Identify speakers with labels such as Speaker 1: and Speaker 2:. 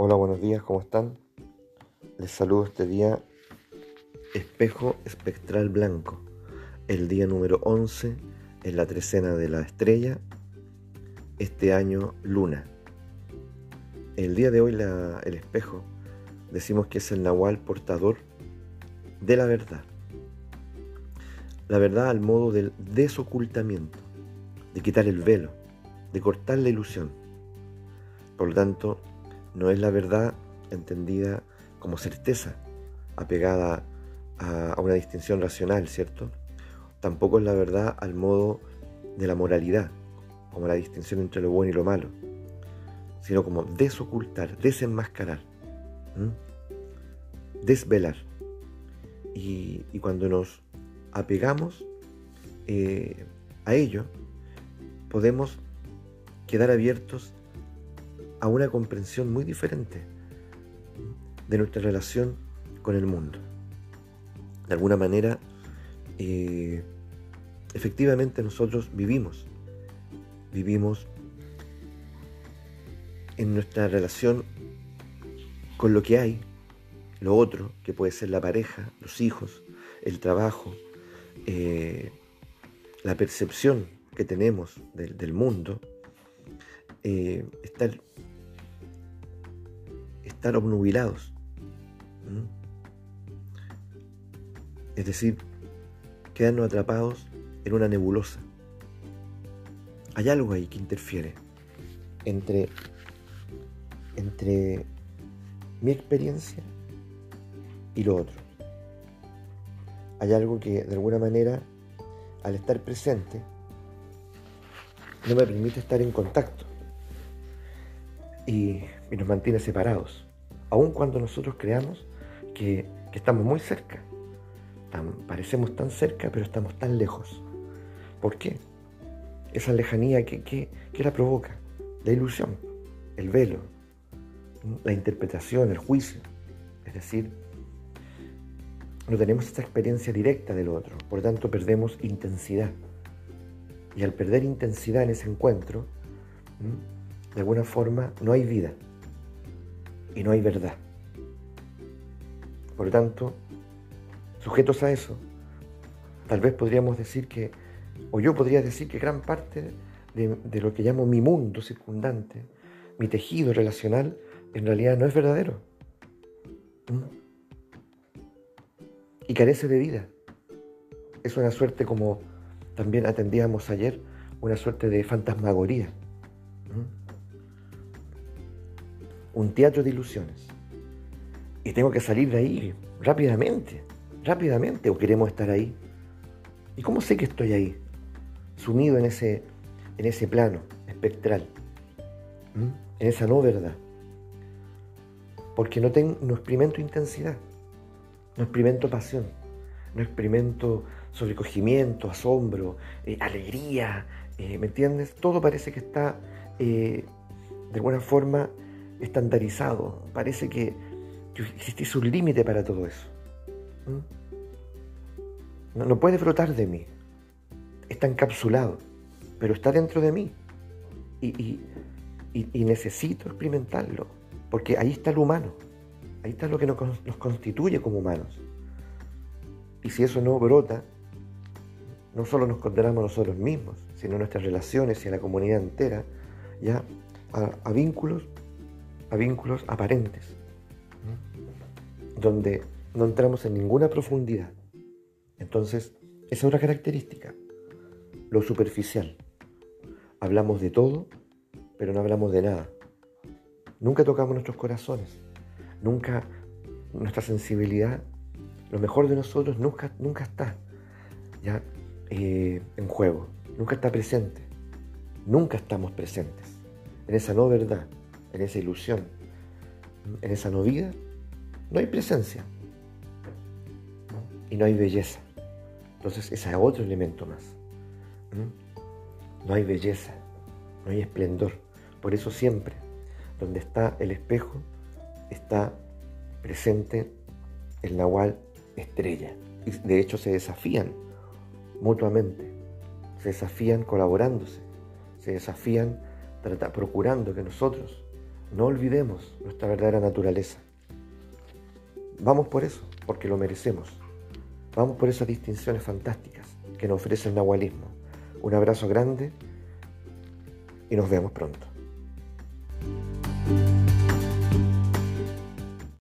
Speaker 1: Hola, buenos días, ¿cómo están? Les saludo este día Espejo Espectral Blanco, el día número 11 en la trecena de la estrella, este año luna. El día de hoy el espejo decimos que es el nahual portador de la verdad. La verdad al modo del desocultamiento, de quitar el velo, de cortar la ilusión. Por lo tanto, no es la verdad entendida como certeza, apegada a, una distinción racional, ¿cierto? Tampoco es la verdad al modo de la moralidad, como la distinción entre lo bueno y lo malo, sino como desocultar, desenmascarar, desvelar. Y, cuando nos apegamos eh, a ello, podemos quedar abiertos a una comprensión muy diferente de nuestra relación con el mundo. De alguna manera, eh, efectivamente nosotros vivimos, vivimos en nuestra relación con lo que hay, lo otro, que puede ser la pareja, los hijos, el trabajo, eh, la percepción que tenemos del, mundo, eh, estar obnubilados. Es decir, quedarnos atrapados en una nebulosa. Hay algo ahí que interfiere entre, entre mi experiencia y lo otro. Hay algo que de alguna manera, al estar presente, no me permite estar en contacto y, nos mantiene separados aun cuando nosotros creamos que, estamos muy cerca. parecemos tan cerca, pero estamos tan lejos. ¿Por qué? Esa lejanía, ¿qué, la provoca? La ilusión, el velo, la interpretación, el juicio. Es decir, no tenemos esta experiencia directa del otro, por tanto perdemos intensidad. Y al perder intensidad en ese encuentro, de alguna forma no hay vida y no hay verdad. Por lo tanto, sujetos a eso, tal vez podríamos decir que, o yo podría decir que gran parte de, lo que llamo mi mundo circundante, mi tejido relacional, en realidad no es verdadero. ¿Mm? Y carece de vida. Es una suerte como también atendíamos ayer, una suerte de fantasmagoría. Un teatro de ilusiones. Y tengo que salir de ahí rápidamente, rápidamente, o queremos estar ahí. ¿Y cómo sé que estoy ahí? Sumido en ese, en ese plano espectral, en esa no verdad. Porque no, tengo, no experimento intensidad, no experimento pasión, no experimento sobrecogimiento, asombro, eh, alegría, eh, ¿me entiendes? Todo parece que está eh, de alguna forma estandarizado. Parece que, existe un límite para todo eso. ¿Mm? No, puede brotar de mí. Está encapsulado, pero está dentro de mí. Y, necesito experimentarlo, porque ahí está lo humano. Ahí está lo que nos, constituye como humanos. Y si eso no brota, no solo nos condenamos nosotros mismos, sino nuestras relaciones y a la comunidad entera, ya a vínculos a vínculos aparentes, donde no entramos en ninguna profundidad. Entonces, esa es otra característica, lo superficial. Hablamos de todo, pero no hablamos de nada. Nunca tocamos nuestros corazones, nunca nuestra sensibilidad, lo mejor de nosotros nunca, nunca está ya eh, en juego, nunca está presente, nunca estamos presentes en esa no verdad en esa ilusión, en esa no vida, no hay presencia y no hay belleza. Entonces ese es otro elemento más. No hay belleza, no hay esplendor. Por eso siempre, donde está el espejo, está presente el nahual estrella. Y de hecho se desafían mutuamente, se desafían colaborándose, se desafían procurando que nosotros No olvidemos nuestra verdadera naturaleza. Vamos por eso, porque lo merecemos. Vamos por esas distinciones fantásticas que nos ofrece el nahualismo. Un abrazo grande y nos vemos pronto.